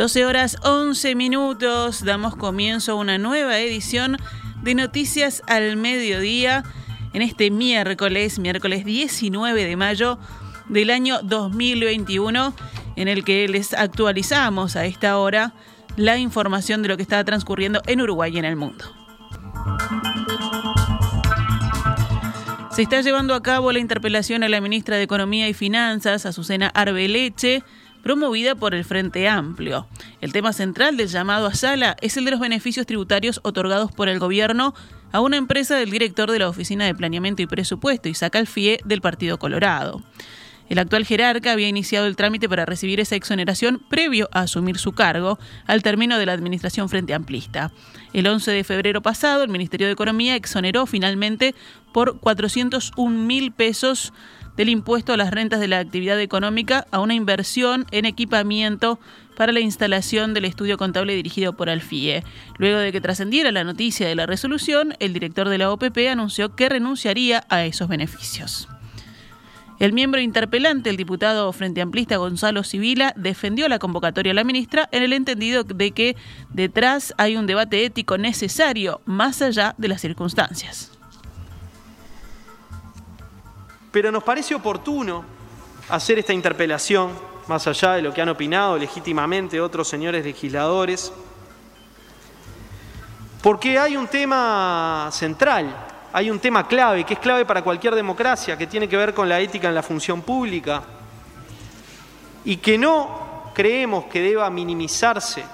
12 horas 11 minutos, damos comienzo a una nueva edición de Noticias al Mediodía en este miércoles, miércoles 19 de mayo del año 2021, en el que les actualizamos a esta hora la información de lo que está transcurriendo en Uruguay y en el mundo. Se está llevando a cabo la interpelación a la ministra de Economía y Finanzas, Azucena Arbeleche, promovida por el Frente Amplio. El tema central del llamado a sala es el de los beneficios tributarios otorgados por el gobierno a una empresa del director de la Oficina de Planeamiento y Presupuesto, Isaac Alfie, del Partido Colorado. El actual jerarca había iniciado el trámite para recibir esa exoneración previo a asumir su cargo al término de la administración frente amplista. El 11 de febrero pasado, el Ministerio de Economía exoneró finalmente por 401 mil pesos del impuesto a las rentas de la actividad económica a una inversión en equipamiento para la instalación del estudio contable dirigido por Alfie. Luego de que trascendiera la noticia de la resolución, el director de la OPP anunció que renunciaría a esos beneficios. El miembro interpelante, el diputado Frente Amplista Gonzalo Civila, defendió la convocatoria a la ministra en el entendido de que detrás hay un debate ético necesario más allá de las circunstancias pero nos parece oportuno hacer esta interpelación, más allá de lo que han opinado legítimamente otros señores legisladores, porque hay un tema central, hay un tema clave, que es clave para cualquier democracia, que tiene que ver con la ética en la función pública, y que no creemos que deba minimizarse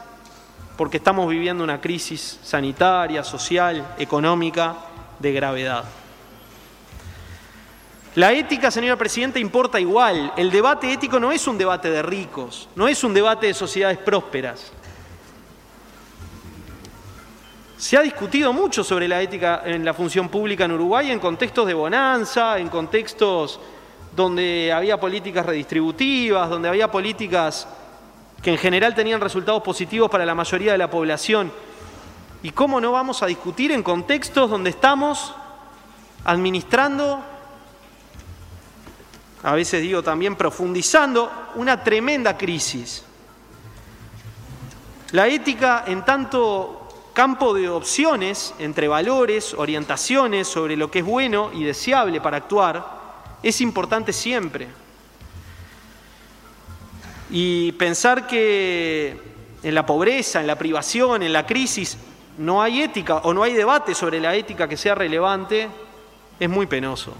porque estamos viviendo una crisis sanitaria, social, económica de gravedad. La ética, señora Presidenta, importa igual. El debate ético no es un debate de ricos, no es un debate de sociedades prósperas. Se ha discutido mucho sobre la ética en la función pública en Uruguay en contextos de bonanza, en contextos donde había políticas redistributivas, donde había políticas que en general tenían resultados positivos para la mayoría de la población. ¿Y cómo no vamos a discutir en contextos donde estamos administrando a veces digo también profundizando, una tremenda crisis. La ética en tanto campo de opciones entre valores, orientaciones sobre lo que es bueno y deseable para actuar, es importante siempre. Y pensar que en la pobreza, en la privación, en la crisis, no hay ética o no hay debate sobre la ética que sea relevante, es muy penoso.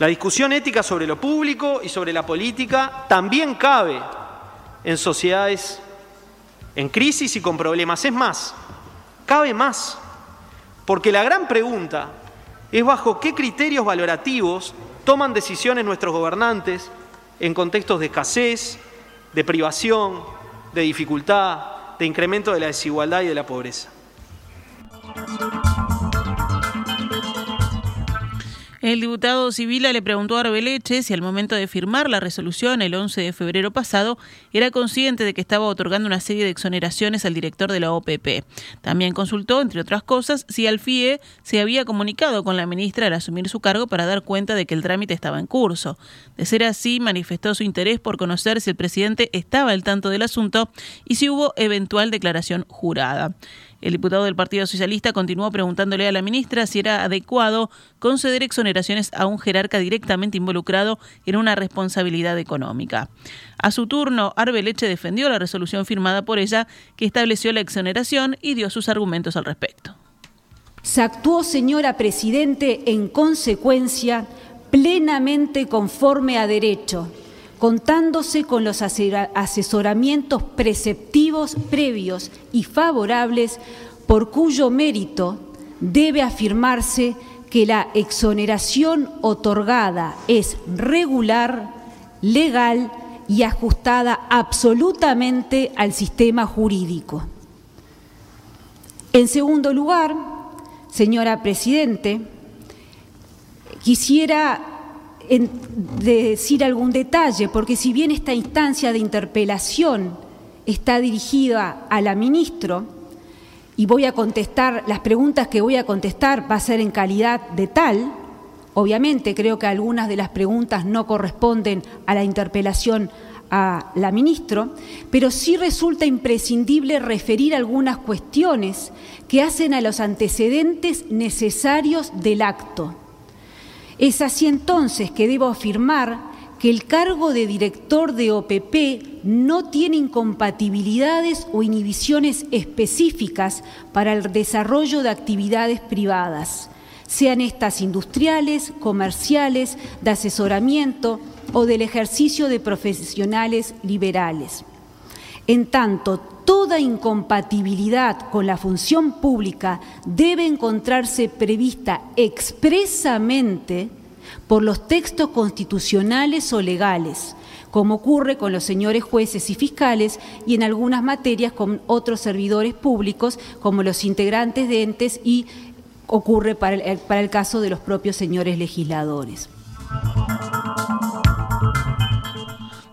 La discusión ética sobre lo público y sobre la política también cabe en sociedades en crisis y con problemas. Es más, cabe más, porque la gran pregunta es bajo qué criterios valorativos toman decisiones nuestros gobernantes en contextos de escasez, de privación, de dificultad, de incremento de la desigualdad y de la pobreza. El diputado Civila le preguntó a Arbeleche si al momento de firmar la resolución el 11 de febrero pasado era consciente de que estaba otorgando una serie de exoneraciones al director de la OPP. También consultó, entre otras cosas, si Alfie se había comunicado con la ministra al asumir su cargo para dar cuenta de que el trámite estaba en curso. De ser así, manifestó su interés por conocer si el presidente estaba al tanto del asunto y si hubo eventual declaración jurada. El diputado del Partido Socialista continuó preguntándole a la ministra si era adecuado conceder exoneraciones a un jerarca directamente involucrado en una responsabilidad económica. A su turno, Arbeleche defendió la resolución firmada por ella que estableció la exoneración y dio sus argumentos al respecto. Se actuó, señora Presidente, en consecuencia plenamente conforme a derecho contándose con los asesoramientos preceptivos previos y favorables por cuyo mérito debe afirmarse que la exoneración otorgada es regular, legal y ajustada absolutamente al sistema jurídico. En segundo lugar, señora Presidente, quisiera decir algún detalle, porque si bien esta instancia de interpelación está dirigida a la ministro, y voy a contestar, las preguntas que voy a contestar va a ser en calidad de tal, obviamente creo que algunas de las preguntas no corresponden a la interpelación a la ministro, pero sí resulta imprescindible referir algunas cuestiones que hacen a los antecedentes necesarios del acto. Es así entonces que debo afirmar que el cargo de director de OPP no tiene incompatibilidades o inhibiciones específicas para el desarrollo de actividades privadas, sean estas industriales, comerciales, de asesoramiento o del ejercicio de profesionales liberales. En tanto, toda incompatibilidad con la función pública debe encontrarse prevista expresamente por los textos constitucionales o legales, como ocurre con los señores jueces y fiscales y en algunas materias con otros servidores públicos, como los integrantes de entes y ocurre para el, caso de los propios señores legisladores.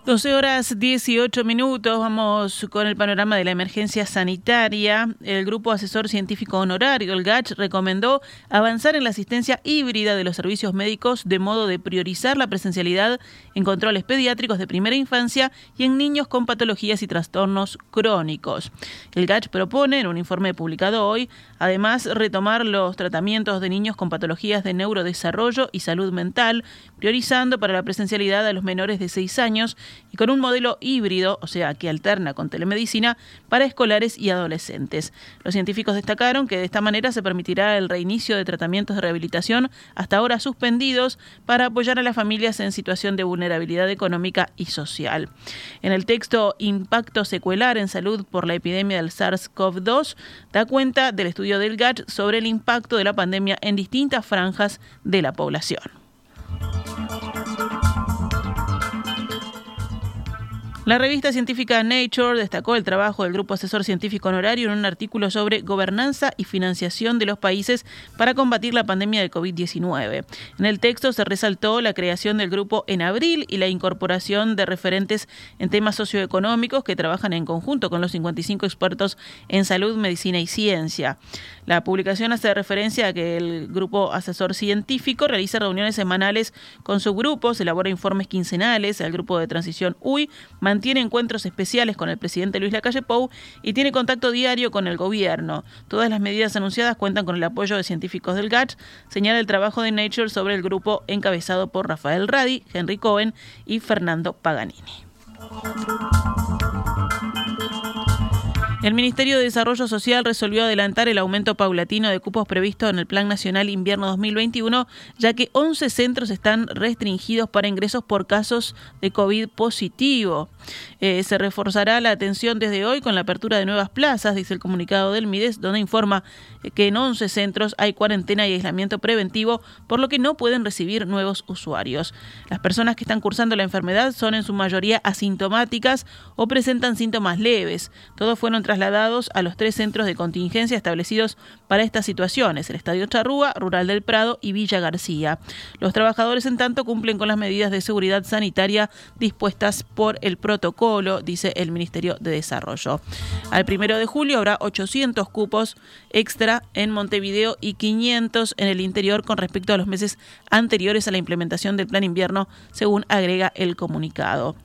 12 horas 18 minutos, vamos con el panorama de la emergencia sanitaria. El Grupo Asesor Científico Honorario, el GACH, recomendó avanzar en la asistencia híbrida de los servicios médicos de modo de priorizar la presencialidad en controles pediátricos de primera infancia y en niños con patologías y trastornos crónicos. El GACH propone, en un informe publicado hoy, además retomar los tratamientos de niños con patologías de neurodesarrollo y salud mental, priorizando para la presencialidad a los menores de 6 años y con un modelo híbrido, o sea, que alterna con telemedicina, para escolares y adolescentes. Los científicos destacaron que de esta manera se permitirá el reinicio de tratamientos de rehabilitación hasta ahora suspendidos para apoyar a las familias en situación de vulnerabilidad económica y social. En el texto Impacto secuelar en salud por la epidemia del SARS-CoV-2 da cuenta del estudio del GATT sobre el impacto de la pandemia en distintas franjas de la población. La revista científica Nature destacó el trabajo del Grupo Asesor Científico Honorario en un artículo sobre gobernanza y financiación de los países para combatir la pandemia de COVID-19. En el texto se resaltó la creación del grupo en abril y la incorporación de referentes en temas socioeconómicos que trabajan en conjunto con los 55 expertos en salud, medicina y ciencia. La publicación hace referencia a que el Grupo Asesor Científico realiza reuniones semanales con subgrupos, elabora informes quincenales, el Grupo de Transición UI mantiene encuentros especiales con el presidente Luis Lacalle Pou y tiene contacto diario con el gobierno. Todas las medidas anunciadas cuentan con el apoyo de científicos del GATS, señala el trabajo de Nature sobre el grupo encabezado por Rafael Radi, Henry Cohen y Fernando Paganini. El Ministerio de Desarrollo Social resolvió adelantar el aumento paulatino de cupos previsto en el Plan Nacional Invierno 2021, ya que 11 centros están restringidos para ingresos por casos de COVID positivo. Eh, se reforzará la atención desde hoy con la apertura de nuevas plazas, dice el comunicado del MIDES, donde informa que en 11 centros hay cuarentena y aislamiento preventivo, por lo que no pueden recibir nuevos usuarios. Las personas que están cursando la enfermedad son en su mayoría asintomáticas o presentan síntomas leves. Todos fueron trasladados a los tres centros de contingencia establecidos para estas situaciones, el Estadio Charrúa, Rural del Prado y Villa García. Los trabajadores, en tanto, cumplen con las medidas de seguridad sanitaria dispuestas por el protocolo, dice el Ministerio de Desarrollo. Al primero de julio habrá 800 cupos extra en Montevideo y 500 en el interior con respecto a los meses anteriores a la implementación del plan invierno, según agrega el comunicado.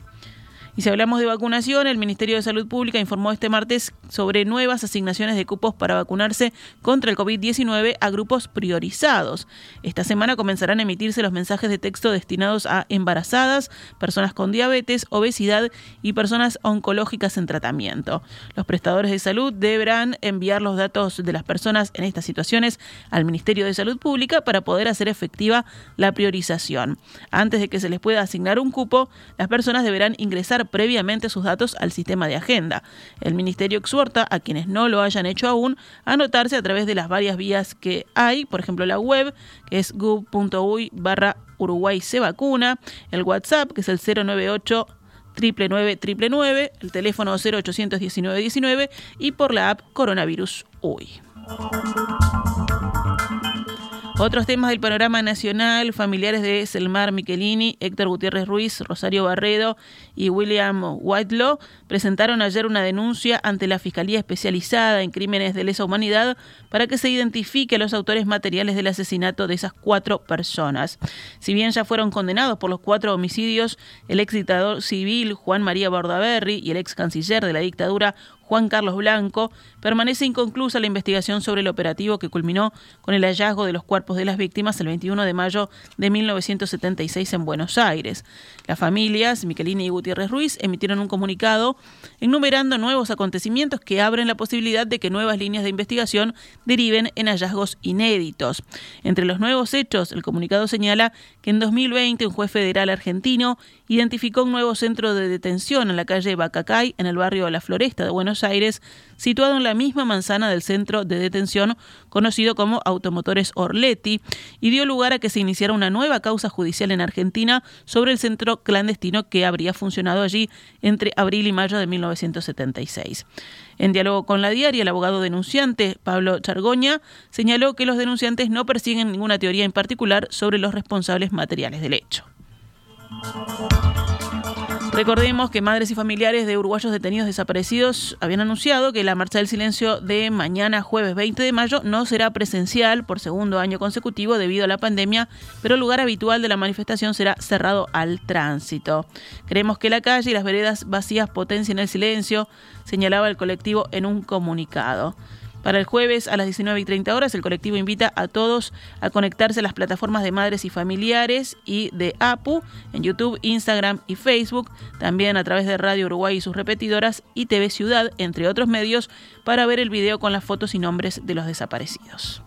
Y si hablamos de vacunación, el Ministerio de Salud Pública informó este martes sobre nuevas asignaciones de cupos para vacunarse contra el COVID-19 a grupos priorizados. Esta semana comenzarán a emitirse los mensajes de texto destinados a embarazadas, personas con diabetes, obesidad y personas oncológicas en tratamiento. Los prestadores de salud deberán enviar los datos de las personas en estas situaciones al Ministerio de Salud Pública para poder hacer efectiva la priorización. Antes de que se les pueda asignar un cupo, las personas deberán ingresar previamente sus datos al sistema de agenda. El Ministerio exhorta a quienes no lo hayan hecho aún a anotarse a través de las varias vías que hay, por ejemplo la web, que es gov.uy barra Uruguay se vacuna, el WhatsApp, que es el 098 999 el teléfono 0819 19 y por la app Coronavirus UI. Otros temas del panorama nacional, familiares de Selmar Michelini, Héctor Gutiérrez Ruiz, Rosario Barredo y William Whitelaw presentaron ayer una denuncia ante la Fiscalía Especializada en Crímenes de Lesa Humanidad para que se identifique a los autores materiales del asesinato de esas cuatro personas. Si bien ya fueron condenados por los cuatro homicidios, el ex dictador civil Juan María Bordaberry y el ex canciller de la dictadura Juan Carlos Blanco, permanece inconclusa la investigación sobre el operativo que culminó con el hallazgo de los cuerpos de las víctimas el 21 de mayo de 1976 en Buenos Aires. Las familias, Miquelini y Gutiérrez Ruiz, emitieron un comunicado enumerando nuevos acontecimientos que abren la posibilidad de que nuevas líneas de investigación deriven en hallazgos inéditos. Entre los nuevos hechos, el comunicado señala que en 2020 un juez federal argentino identificó un nuevo centro de detención en la calle Bacacay, en el barrio La Floresta de Buenos Aires, situado en la misma manzana del centro de detención conocido como Automotores Orletti, y dio lugar a que se iniciara una nueva causa judicial en Argentina sobre el centro clandestino que habría funcionado allí entre abril y mayo de 1976. En diálogo con la diaria, el abogado denunciante, Pablo Chargoña, señaló que los denunciantes no persiguen ninguna teoría en particular sobre los responsables materiales del hecho. Recordemos que madres y familiares de uruguayos detenidos desaparecidos habían anunciado que la marcha del silencio de mañana jueves 20 de mayo no será presencial por segundo año consecutivo debido a la pandemia, pero el lugar habitual de la manifestación será cerrado al tránsito. Creemos que la calle y las veredas vacías potencian el silencio, señalaba el colectivo en un comunicado. Para el jueves a las 19 y 30 horas, el colectivo invita a todos a conectarse a las plataformas de madres y familiares y de APU en YouTube, Instagram y Facebook, también a través de Radio Uruguay y sus repetidoras y TV Ciudad, entre otros medios, para ver el video con las fotos y nombres de los desaparecidos.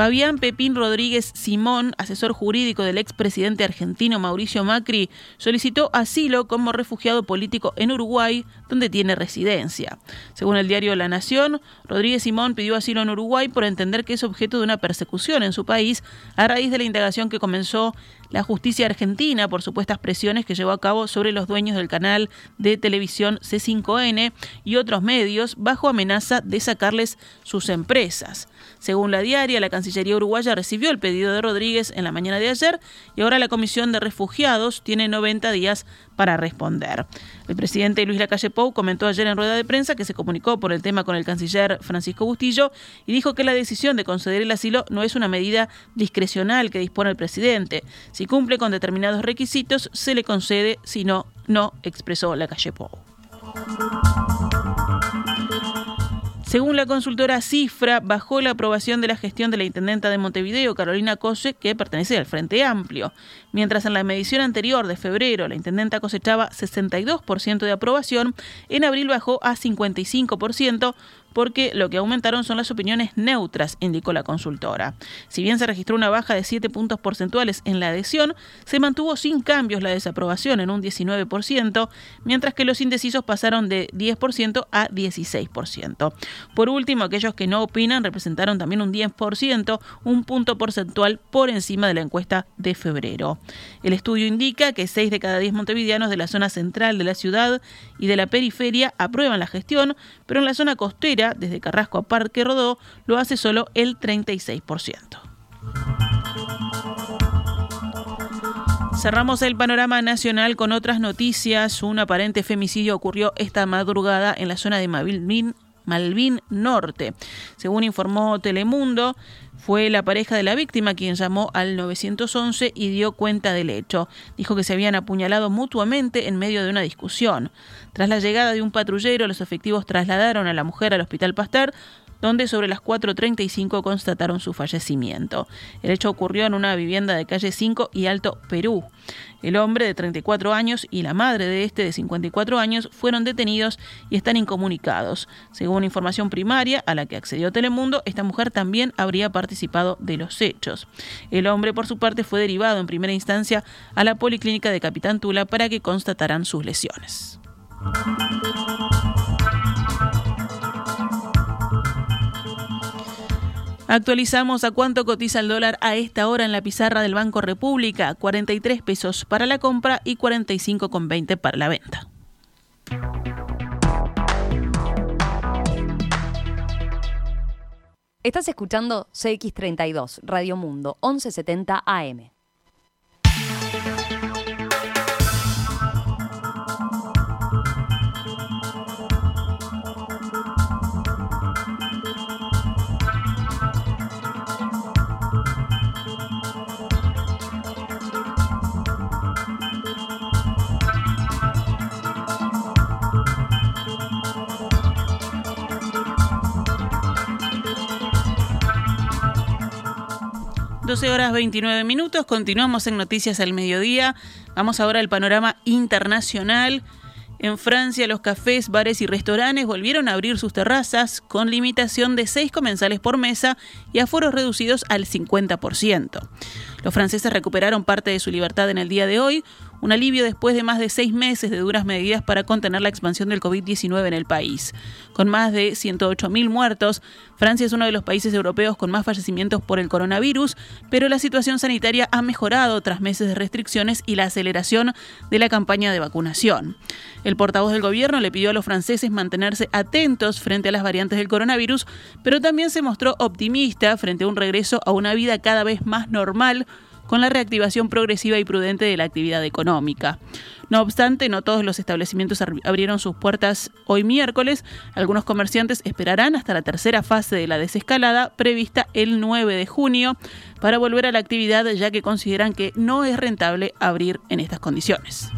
Fabián Pepín Rodríguez Simón, asesor jurídico del expresidente argentino Mauricio Macri, solicitó asilo como refugiado político en Uruguay, donde tiene residencia. Según el diario La Nación, Rodríguez Simón pidió asilo en Uruguay por entender que es objeto de una persecución en su país a raíz de la indagación que comenzó la justicia argentina por supuestas presiones que llevó a cabo sobre los dueños del canal de televisión C5N y otros medios bajo amenaza de sacarles sus empresas. Según la diaria, la Cancillería uruguaya recibió el pedido de Rodríguez en la mañana de ayer y ahora la Comisión de Refugiados tiene 90 días para responder. El presidente Luis Lacalle Pou comentó ayer en rueda de prensa que se comunicó por el tema con el canciller Francisco Bustillo y dijo que la decisión de conceder el asilo no es una medida discrecional que dispone el presidente. Si cumple con determinados requisitos, se le concede, si no, no, expresó Lacalle Pou. Según la consultora Cifra, bajó la aprobación de la gestión de la intendenta de Montevideo, Carolina Cose, que pertenece al Frente Amplio. Mientras en la medición anterior de febrero la intendenta cosechaba 62% de aprobación, en abril bajó a 55%, porque lo que aumentaron son las opiniones neutras, indicó la consultora. Si bien se registró una baja de 7 puntos porcentuales en la adhesión, se mantuvo sin cambios la desaprobación en un 19%, mientras que los indecisos pasaron de 10% a 16%. Por último, aquellos que no opinan representaron también un 10%, un punto porcentual por encima de la encuesta de febrero. El estudio indica que 6 de cada 10 montevideanos de la zona central de la ciudad y de la periferia aprueban la gestión, pero en la zona costera desde Carrasco a Parque Rodó, lo hace solo el 36%. Cerramos el panorama nacional con otras noticias. Un aparente femicidio ocurrió esta madrugada en la zona de Malvin, Malvin Norte. Según informó Telemundo, fue la pareja de la víctima quien llamó al 911 y dio cuenta del hecho. Dijo que se habían apuñalado mutuamente en medio de una discusión. Tras la llegada de un patrullero, los efectivos trasladaron a la mujer al Hospital Pasteur, donde sobre las 4.35 constataron su fallecimiento. El hecho ocurrió en una vivienda de calle 5 y Alto Perú. El hombre de 34 años y la madre de este de 54 años fueron detenidos y están incomunicados. Según información primaria a la que accedió Telemundo, esta mujer también habría participado de los hechos. El hombre, por su parte, fue derivado en primera instancia a la policlínica de Capitán Tula para que constataran sus lesiones. Actualizamos a cuánto cotiza el dólar a esta hora en la pizarra del Banco República, 43 pesos para la compra y 45,20 para la venta. Estás escuchando CX32, Radio Mundo, 1170 AM. 12 horas 29 minutos, continuamos en Noticias al Mediodía. Vamos ahora al panorama internacional. En Francia, los cafés, bares y restaurantes volvieron a abrir sus terrazas con limitación de seis comensales por mesa y aforos reducidos al 50%. Los franceses recuperaron parte de su libertad en el día de hoy, un alivio después de más de seis meses de duras medidas para contener la expansión del COVID-19 en el país. Con más de 108.000 muertos, Francia es uno de los países europeos con más fallecimientos por el coronavirus, pero la situación sanitaria ha mejorado tras meses de restricciones y la aceleración de la campaña de vacunación. El portavoz del gobierno le pidió a los franceses mantenerse atentos frente a las variantes del coronavirus, pero también se mostró optimista frente a un regreso a una vida cada vez más normal con la reactivación progresiva y prudente de la actividad económica. No obstante, no todos los establecimientos abrieron sus puertas hoy miércoles. Algunos comerciantes esperarán hasta la tercera fase de la desescalada prevista el 9 de junio para volver a la actividad ya que consideran que no es rentable abrir en estas condiciones.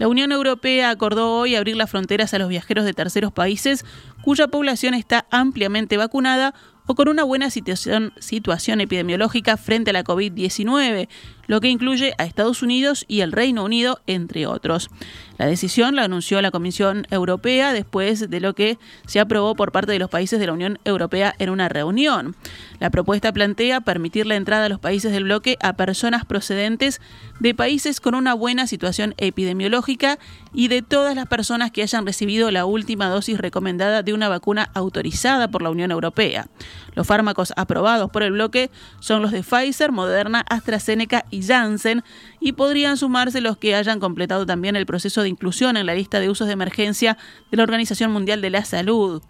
La Unión Europea acordó hoy abrir las fronteras a los viajeros de terceros países cuya población está ampliamente vacunada o con una buena situación, situación epidemiológica frente a la COVID-19, lo que incluye a Estados Unidos y el Reino Unido, entre otros. La decisión la anunció la Comisión Europea después de lo que se aprobó por parte de los países de la Unión Europea en una reunión. La propuesta plantea permitir la entrada a los países del bloque a personas procedentes de países con una buena situación epidemiológica y de todas las personas que hayan recibido la última dosis recomendada de una vacuna autorizada por la Unión Europea. Los fármacos aprobados por el bloque son los de Pfizer, Moderna, AstraZeneca y Janssen y podrían sumarse los que hayan completado también el proceso de inclusión en la lista de usos de emergencia de la Organización Mundial de la Salud.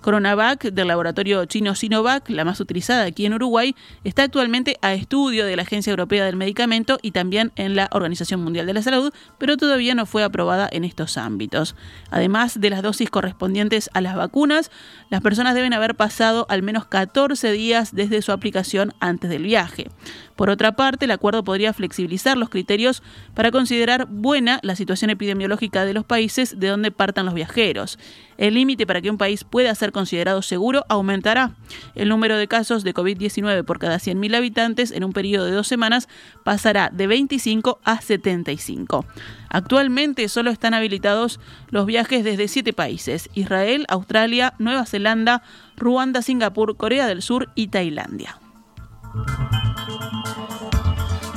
Coronavac del laboratorio chino Sinovac, la más utilizada aquí en Uruguay, está actualmente a estudio de la Agencia Europea del Medicamento y también en la Organización Mundial de la Salud, pero todavía no fue aprobada en estos ámbitos. Además de las dosis correspondientes a las vacunas, las personas deben haber pasado al menos 14 días desde su aplicación antes del viaje. Por otra parte, el acuerdo podría flexibilizar los criterios para considerar buena la situación epidemiológica de los países de donde partan los viajeros. El límite para que un país pueda ser considerado seguro aumentará. El número de casos de COVID-19 por cada 100.000 habitantes en un periodo de dos semanas pasará de 25 a 75. Actualmente solo están habilitados los viajes desde siete países, Israel, Australia, Nueva Zelanda, Ruanda, Singapur, Corea del Sur y Tailandia.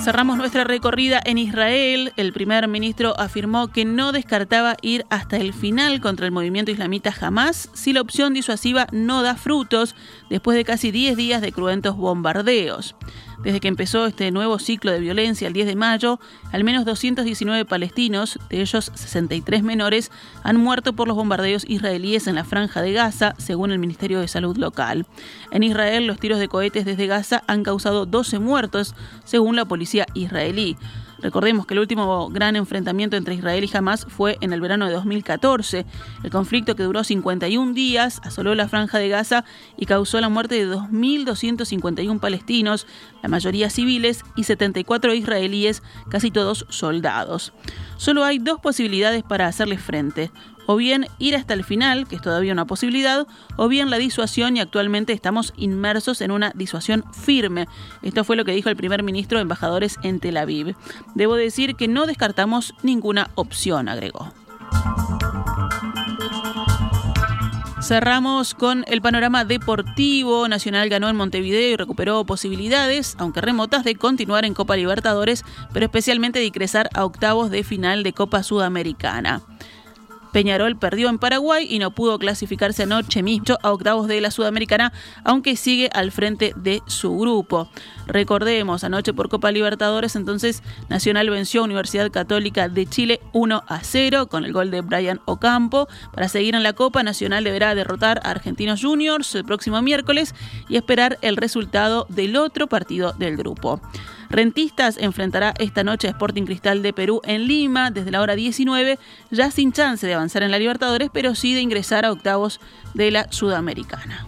Cerramos nuestra recorrida en Israel. El primer ministro afirmó que no descartaba ir hasta el final contra el movimiento islamita jamás si la opción disuasiva no da frutos después de casi 10 días de cruentos bombardeos. Desde que empezó este nuevo ciclo de violencia el 10 de mayo, al menos 219 palestinos, de ellos 63 menores, han muerto por los bombardeos israelíes en la franja de Gaza, según el Ministerio de Salud local. En Israel, los tiros de cohetes desde Gaza han causado 12 muertos, según la policía israelí. Recordemos que el último gran enfrentamiento entre Israel y Hamas fue en el verano de 2014. El conflicto que duró 51 días asoló la franja de Gaza y causó la muerte de 2.251 palestinos, la mayoría civiles, y 74 israelíes, casi todos soldados. Solo hay dos posibilidades para hacerle frente o bien ir hasta el final, que es todavía una posibilidad, o bien la disuasión y actualmente estamos inmersos en una disuasión firme. Esto fue lo que dijo el primer ministro de embajadores en Tel Aviv. Debo decir que no descartamos ninguna opción, agregó. Cerramos con el panorama deportivo. Nacional ganó en Montevideo y recuperó posibilidades, aunque remotas, de continuar en Copa Libertadores, pero especialmente de ingresar a octavos de final de Copa Sudamericana. Peñarol perdió en Paraguay y no pudo clasificarse anoche mismo a octavos de la Sudamericana, aunque sigue al frente de su grupo. Recordemos, anoche por Copa Libertadores, entonces Nacional venció a Universidad Católica de Chile 1 a 0 con el gol de Brian Ocampo. Para seguir en la Copa, Nacional deberá derrotar a Argentinos Juniors el próximo miércoles y esperar el resultado del otro partido del grupo. Rentistas enfrentará esta noche a Sporting Cristal de Perú en Lima desde la hora 19, ya sin chance de avanzar en la Libertadores, pero sí de ingresar a octavos de la Sudamericana.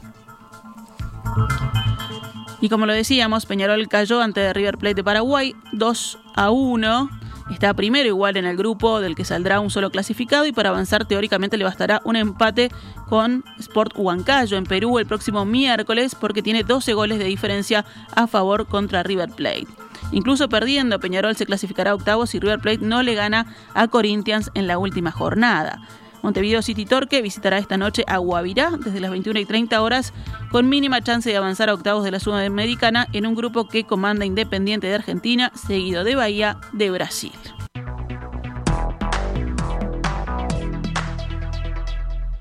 Y como lo decíamos, Peñarol cayó ante River Plate de Paraguay 2 a 1. Está primero igual en el grupo del que saldrá un solo clasificado y para avanzar teóricamente le bastará un empate con Sport Huancayo en Perú el próximo miércoles porque tiene 12 goles de diferencia a favor contra River Plate. Incluso perdiendo, Peñarol se clasificará a octavos y River Plate no le gana a Corinthians en la última jornada. Montevideo City Torque visitará esta noche a Guavirá desde las 21 y 30 horas, con mínima chance de avanzar a octavos de la Sudamericana en un grupo que comanda Independiente de Argentina, seguido de Bahía de Brasil.